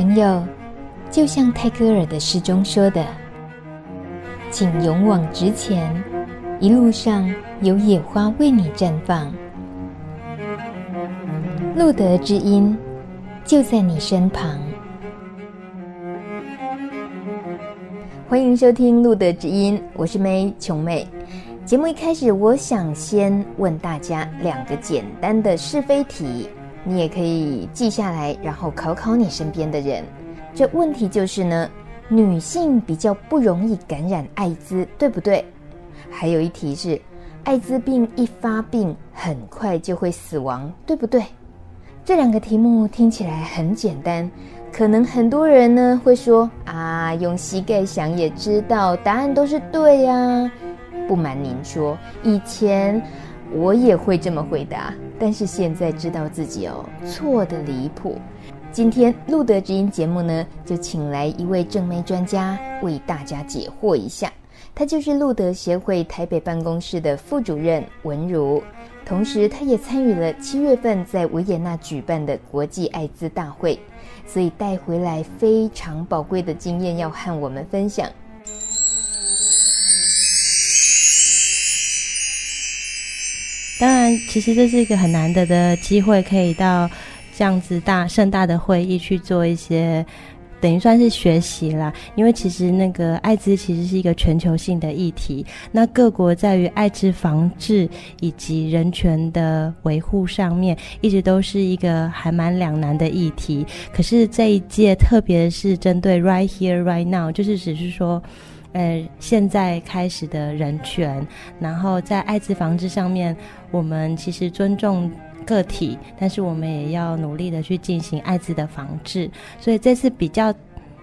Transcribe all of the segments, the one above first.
朋友，就像泰戈尔的诗中说的：“请勇往直前，一路上有野花为你绽放。”路德之音就在你身旁。欢迎收听路德之音，我是梅琼妹。节目一开始，我想先问大家两个简单的是非题，你也可以记下来，然后考考你身边的人。这问题就是呢，女性比较不容易感染艾滋，对不对？还有一题是，艾滋病一发病很快就会死亡，对不对？这两个题目听起来很简单，可能很多人呢会说啊，用膝盖想也知道答案都是对呀。不瞒您说，以前我也会这么回答，但是现在知道自己哦错得离谱。今天路德知音节目呢，就请来一位正妹专家为大家解惑一下。她就是路德协会台北办公室的副主任文如，同时她也参与了七月份在维也纳举办的国际艾滋大会，所以带回来非常宝贵的经验要和我们分享。当然，其实这是一个很难得的机会，可以到这样子大盛大的会议去做一些，等于算是学习啦。因为其实那个艾滋其实是一个全球性的议题，那各国在于艾滋防治以及人权的维护上面，一直都是一个还蛮两难的议题。可是这一届，特别是针对 right here right now，就是只是说。呃，现在开始的人权，然后在艾滋防治上面，我们其实尊重个体，但是我们也要努力的去进行艾滋的防治。所以这次比较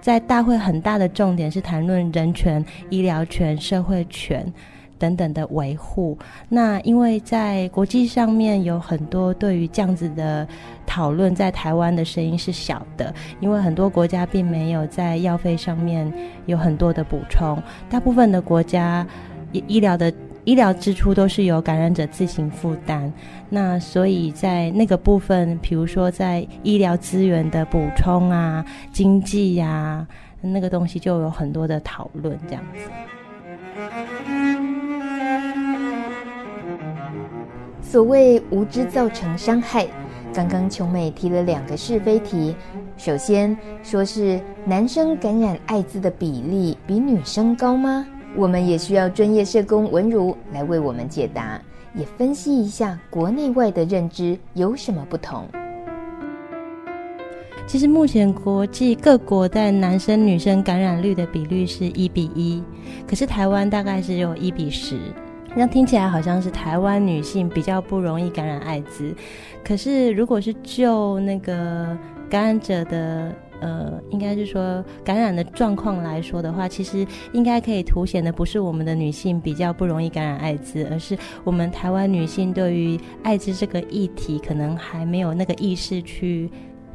在大会很大的重点是谈论人权、医疗权、社会权。等等的维护，那因为在国际上面有很多对于这样子的讨论，在台湾的声音是小的，因为很多国家并没有在药费上面有很多的补充，大部分的国家医医疗的医疗支出都是由感染者自行负担，那所以在那个部分，比如说在医疗资源的补充啊、经济呀、那个东西就有很多的讨论这样子。所谓无知造成伤害，刚刚琼美提了两个是非题。首先说是男生感染艾滋的比例比女生高吗？我们也需要专业社工文如来为我们解答，也分析一下国内外的认知有什么不同。其实目前国际各国在男生女生感染率的比率是一比一，可是台湾大概是有一比十。那听起来好像是台湾女性比较不容易感染艾滋，可是如果是就那个感染者的呃，应该是说感染的状况来说的话，其实应该可以凸显的不是我们的女性比较不容易感染艾滋，而是我们台湾女性对于艾滋这个议题可能还没有那个意识去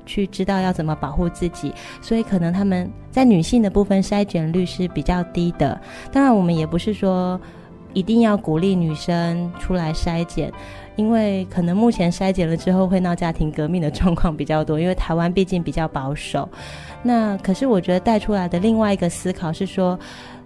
去知道要怎么保护自己，所以可能他们在女性的部分筛选率是比较低的。当然，我们也不是说。一定要鼓励女生出来筛检，因为可能目前筛检了之后会闹家庭革命的状况比较多。因为台湾毕竟比较保守，那可是我觉得带出来的另外一个思考是说，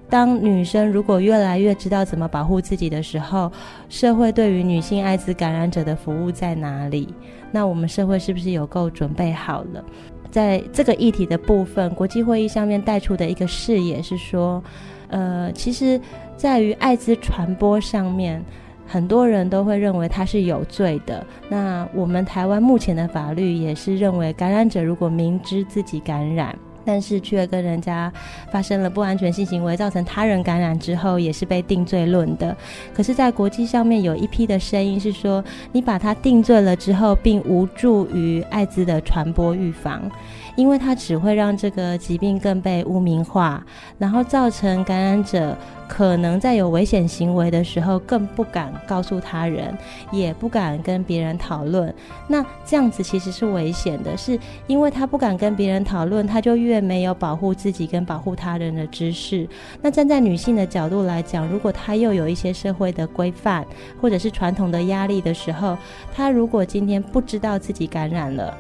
当女生如果越来越知道怎么保护自己的时候，社会对于女性艾滋感染者的服务在哪里？那我们社会是不是有够准备好了？在这个议题的部分，国际会议上面带出的一个视野是说，呃，其实。在于艾滋传播上面，很多人都会认为他是有罪的。那我们台湾目前的法律也是认为，感染者如果明知自己感染，但是却跟人家发生了不安全性行为，造成他人感染之后，也是被定罪论的。可是，在国际上面有一批的声音是说，你把他定罪了之后，并无助于艾滋的传播预防。因为它只会让这个疾病更被污名化，然后造成感染者可能在有危险行为的时候更不敢告诉他人，也不敢跟别人讨论。那这样子其实是危险的，是因为他不敢跟别人讨论，他就越没有保护自己跟保护他人的知识。那站在女性的角度来讲，如果她又有一些社会的规范或者是传统的压力的时候，她如果今天不知道自己感染了。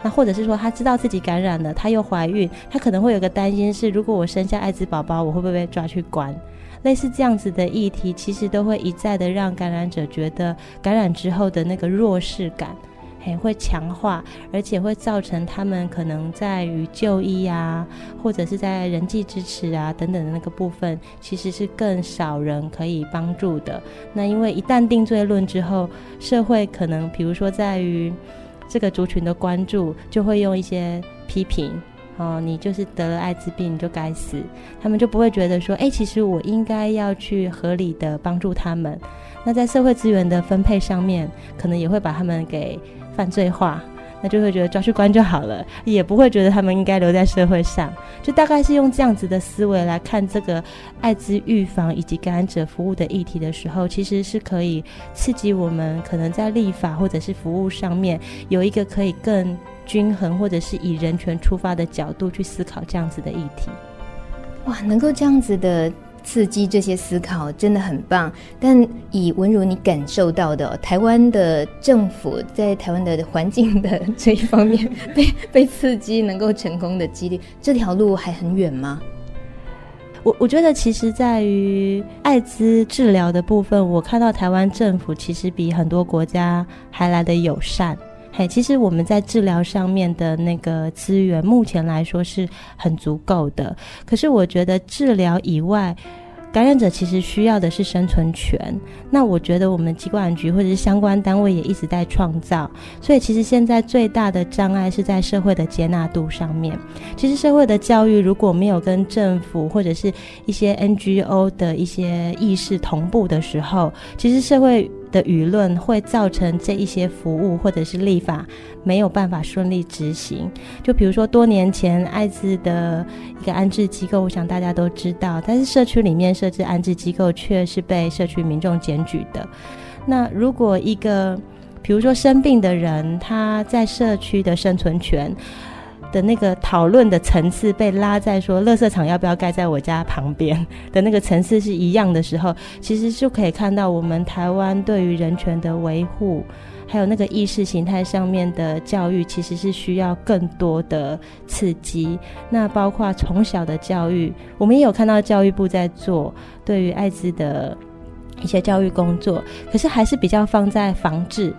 那或者是说她知道自己感染了，她又怀孕，她可能会有个担心是，如果我生下艾滋宝宝，我会不会被抓去关？类似这样子的议题，其实都会一再的让感染者觉得感染之后的那个弱势感。嘿，会强化，而且会造成他们可能在于就医啊，或者是在人际支持啊等等的那个部分，其实是更少人可以帮助的。那因为一旦定罪论之后，社会可能比如说在于这个族群的关注，就会用一些批评。哦，你就是得了艾滋病，你就该死。他们就不会觉得说，哎，其实我应该要去合理的帮助他们。那在社会资源的分配上面，可能也会把他们给犯罪化，那就会觉得抓去关就好了，也不会觉得他们应该留在社会上。就大概是用这样子的思维来看这个艾滋预防以及感染者服务的议题的时候，其实是可以刺激我们可能在立法或者是服务上面有一个可以更。均衡，或者是以人权出发的角度去思考这样子的议题，哇，能够这样子的刺激这些思考，真的很棒。但以文如你感受到的，台湾的政府在台湾的环境的这一方面 被被刺激，能够成功的几率，这条路还很远吗？我我觉得，其实在于艾滋治疗的部分，我看到台湾政府其实比很多国家还来的友善。嘿，其实我们在治疗上面的那个资源，目前来说是很足够的。可是我觉得治疗以外，感染者其实需要的是生存权。那我觉得我们疾管局或者是相关单位也一直在创造。所以其实现在最大的障碍是在社会的接纳度上面。其实社会的教育如果没有跟政府或者是一些 NGO 的一些意识同步的时候，其实社会。的舆论会造成这一些服务或者是立法没有办法顺利执行。就比如说多年前艾滋的一个安置机构，我想大家都知道，但是社区里面设置安置机构却是被社区民众检举的。那如果一个比如说生病的人，他在社区的生存权。的那个讨论的层次被拉在说，垃圾场要不要盖在我家旁边的那个层次是一样的时候，其实就可以看到我们台湾对于人权的维护，还有那个意识形态上面的教育，其实是需要更多的刺激。那包括从小的教育，我们也有看到教育部在做对于艾滋的一些教育工作，可是还是比较放在防治。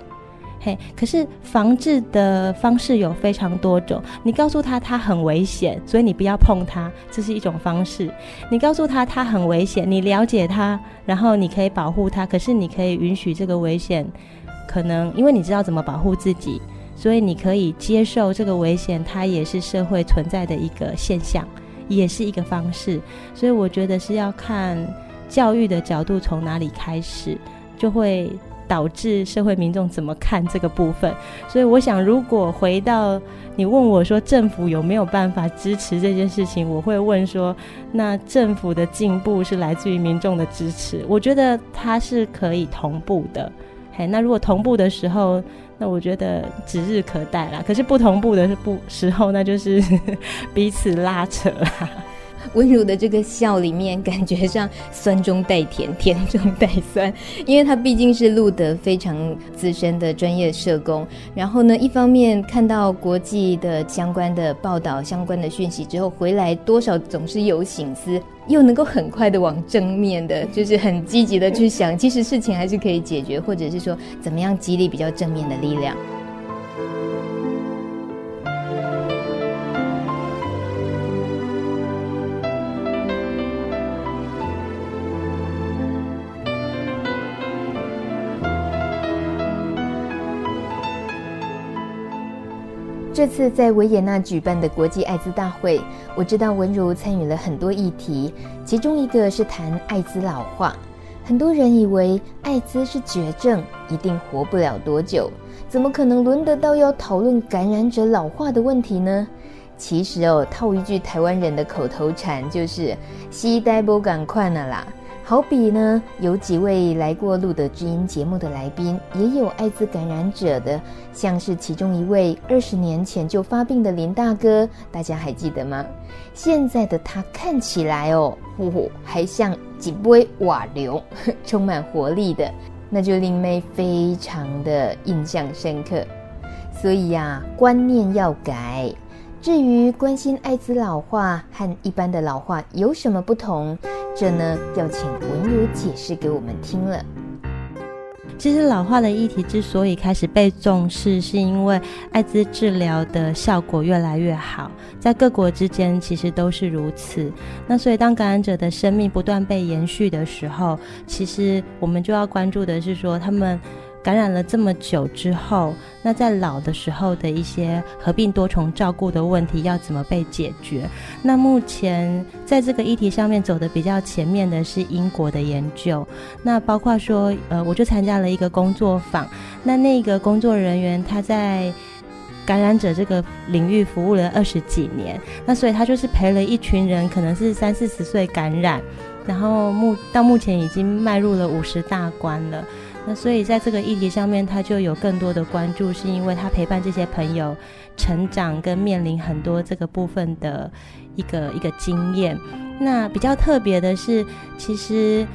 嘿，可是防治的方式有非常多种。你告诉他他很危险，所以你不要碰他，这是一种方式。你告诉他他很危险，你了解他，然后你可以保护他。可是你可以允许这个危险，可能因为你知道怎么保护自己，所以你可以接受这个危险，它也是社会存在的一个现象，也是一个方式。所以我觉得是要看教育的角度从哪里开始，就会。导致社会民众怎么看这个部分？所以我想，如果回到你问我说政府有没有办法支持这件事情，我会问说，那政府的进步是来自于民众的支持？我觉得它是可以同步的。嘿，那如果同步的时候，那我觉得指日可待啦。可是不同步的不时候，那就是 彼此拉扯啦。温柔的这个笑里面，感觉上酸中带甜，甜中带酸，因为他毕竟是路德非常资深的专业社工。然后呢，一方面看到国际的相关的报道、相关的讯息之后，回来多少总是有醒思，又能够很快的往正面的，就是很积极的去想，其实事情还是可以解决，或者是说怎么样激励比较正面的力量。这次在维也纳举办的国际艾滋大会，我知道文如参与了很多议题，其中一个是谈艾滋老化。很多人以为艾滋是绝症，一定活不了多久，怎么可能轮得到要讨论感染者老化的问题呢？其实哦，套一句台湾人的口头禅，就是“西呆不赶快了啦”。好比呢，有几位来过《露德知音》节目的来宾，也有艾滋感染者的，像是其中一位二十年前就发病的林大哥，大家还记得吗？现在的他看起来哦，呼呼，还像几杯瓦流，充满活力的，那就令妹非常的印象深刻。所以呀，观念要改。至于关心艾滋老化和一般的老化有什么不同，这呢要请文如解释给我们听了。其实老化的议题之所以开始被重视，是因为艾滋治疗的效果越来越好，在各国之间其实都是如此。那所以当感染者的生命不断被延续的时候，其实我们就要关注的是说他们。感染了这么久之后，那在老的时候的一些合并多重照顾的问题要怎么被解决？那目前在这个议题上面走的比较前面的是英国的研究，那包括说，呃，我就参加了一个工作坊，那那个工作人员他在感染者这个领域服务了二十几年，那所以他就是陪了一群人，可能是三四十岁感染，然后目到目前已经迈入了五十大关了。那所以在这个议题上面，他就有更多的关注，是因为他陪伴这些朋友成长，跟面临很多这个部分的一个一个经验。那比较特别的是，其实，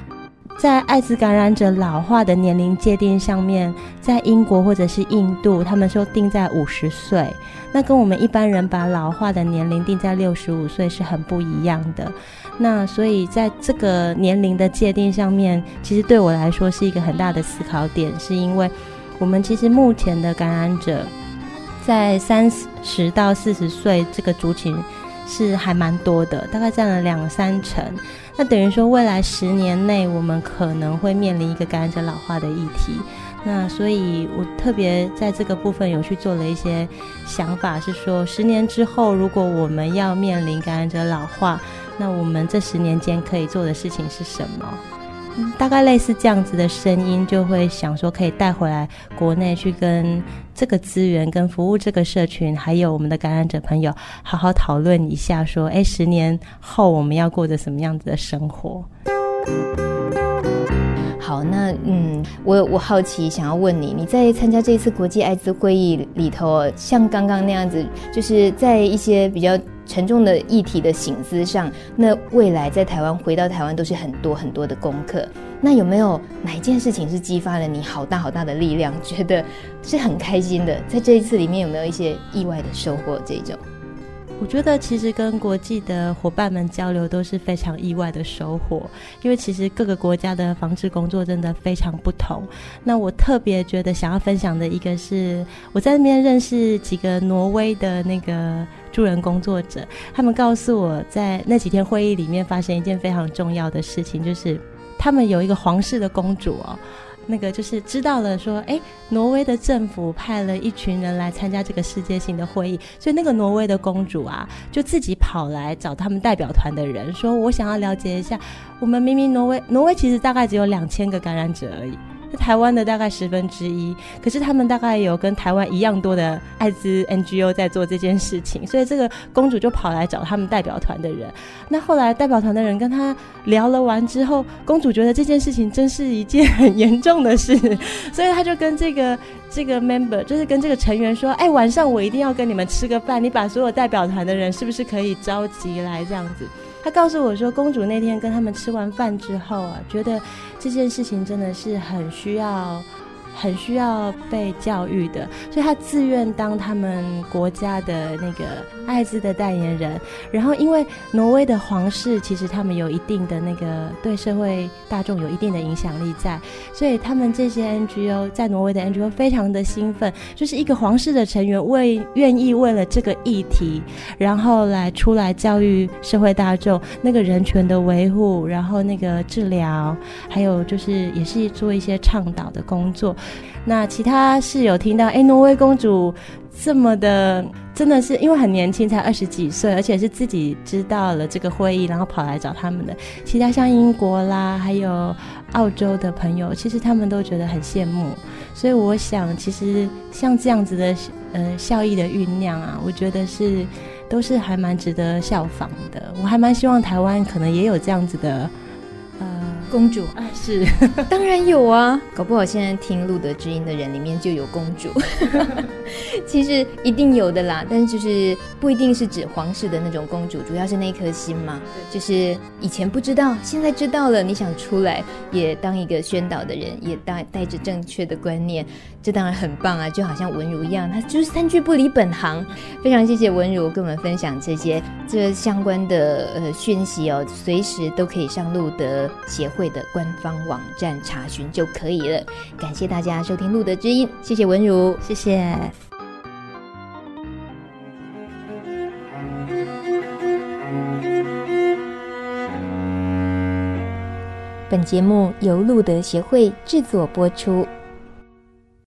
在艾滋感染者老化的年龄界定上面，在英国或者是印度，他们说定在五十岁，那跟我们一般人把老化的年龄定在六十五岁是很不一样的。那所以在这个年龄的界定上面，其实对我来说是一个很大的思考点，是因为我们其实目前的感染者在三十到四十岁这个族群是还蛮多的，大概占了两三成。那等于说未来十年内我们可能会面临一个感染者老化的议题。那所以我特别在这个部分有去做了一些想法，是说十年之后如果我们要面临感染者老化。那我们这十年间可以做的事情是什么？大概类似这样子的声音，就会想说可以带回来国内去跟这个资源、跟服务这个社群，还有我们的感染者朋友，好好讨论一下，说，哎，十年后我们要过着什么样子的生活？好，那嗯，我我好奇想要问你，你在参加这次国际艾滋会议里头，像刚刚那样子，就是在一些比较沉重的议题的醒思上，那未来在台湾回到台湾都是很多很多的功课。那有没有哪一件事情是激发了你好大好大的力量，觉得是很开心的？在这一次里面有没有一些意外的收获？这种？我觉得其实跟国际的伙伴们交流都是非常意外的收获，因为其实各个国家的防治工作真的非常不同。那我特别觉得想要分享的一个是，我在那边认识几个挪威的那个助人工作者，他们告诉我在那几天会议里面发生一件非常重要的事情，就是他们有一个皇室的公主哦。那个就是知道了，说，哎，挪威的政府派了一群人来参加这个世界性的会议，所以那个挪威的公主啊，就自己跑来找他们代表团的人，说我想要了解一下，我们明明挪威，挪威其实大概只有两千个感染者而已。台湾的大概十分之一，可是他们大概有跟台湾一样多的艾滋 NGO 在做这件事情，所以这个公主就跑来找他们代表团的人。那后来代表团的人跟他聊了完之后，公主觉得这件事情真是一件很严重的事，所以他就跟这个这个 member，就是跟这个成员说：“哎，晚上我一定要跟你们吃个饭，你把所有代表团的人是不是可以召集来这样子？”他告诉我说，公主那天跟他们吃完饭之后啊，觉得这件事情真的是很需要。很需要被教育的，所以他自愿当他们国家的那个艾滋的代言人。然后，因为挪威的皇室其实他们有一定的那个对社会大众有一定的影响力在，所以他们这些 NGO 在挪威的 NGO 非常的兴奋，就是一个皇室的成员为愿意为了这个议题，然后来出来教育社会大众那个人权的维护，然后那个治疗，还有就是也是做一些倡导的工作。那其他室友听到，哎，挪威公主这么的，真的是因为很年轻，才二十几岁，而且是自己知道了这个会议，然后跑来找他们的。其他像英国啦，还有澳洲的朋友，其实他们都觉得很羡慕。所以我想，其实像这样子的，呃，效益的酝酿啊，我觉得是都是还蛮值得效仿的。我还蛮希望台湾可能也有这样子的。公主。啊，是，当然有啊，搞不好现在听路德之音的人里面就有公主，其实一定有的啦，但是就是不一定是指皇室的那种公主，主要是那颗心嘛，就是以前不知道，现在知道了，你想出来也当一个宣导的人，也带带着正确的观念，这当然很棒啊，就好像文如一样，他就是三句不离本行。非常谢谢文如跟我们分享这些这相关的呃讯息哦，随时都可以上路德协会的官方网站查询就可以了。感谢大家收听路德之音，谢谢文如，谢谢。本节目由路德协会制作播出。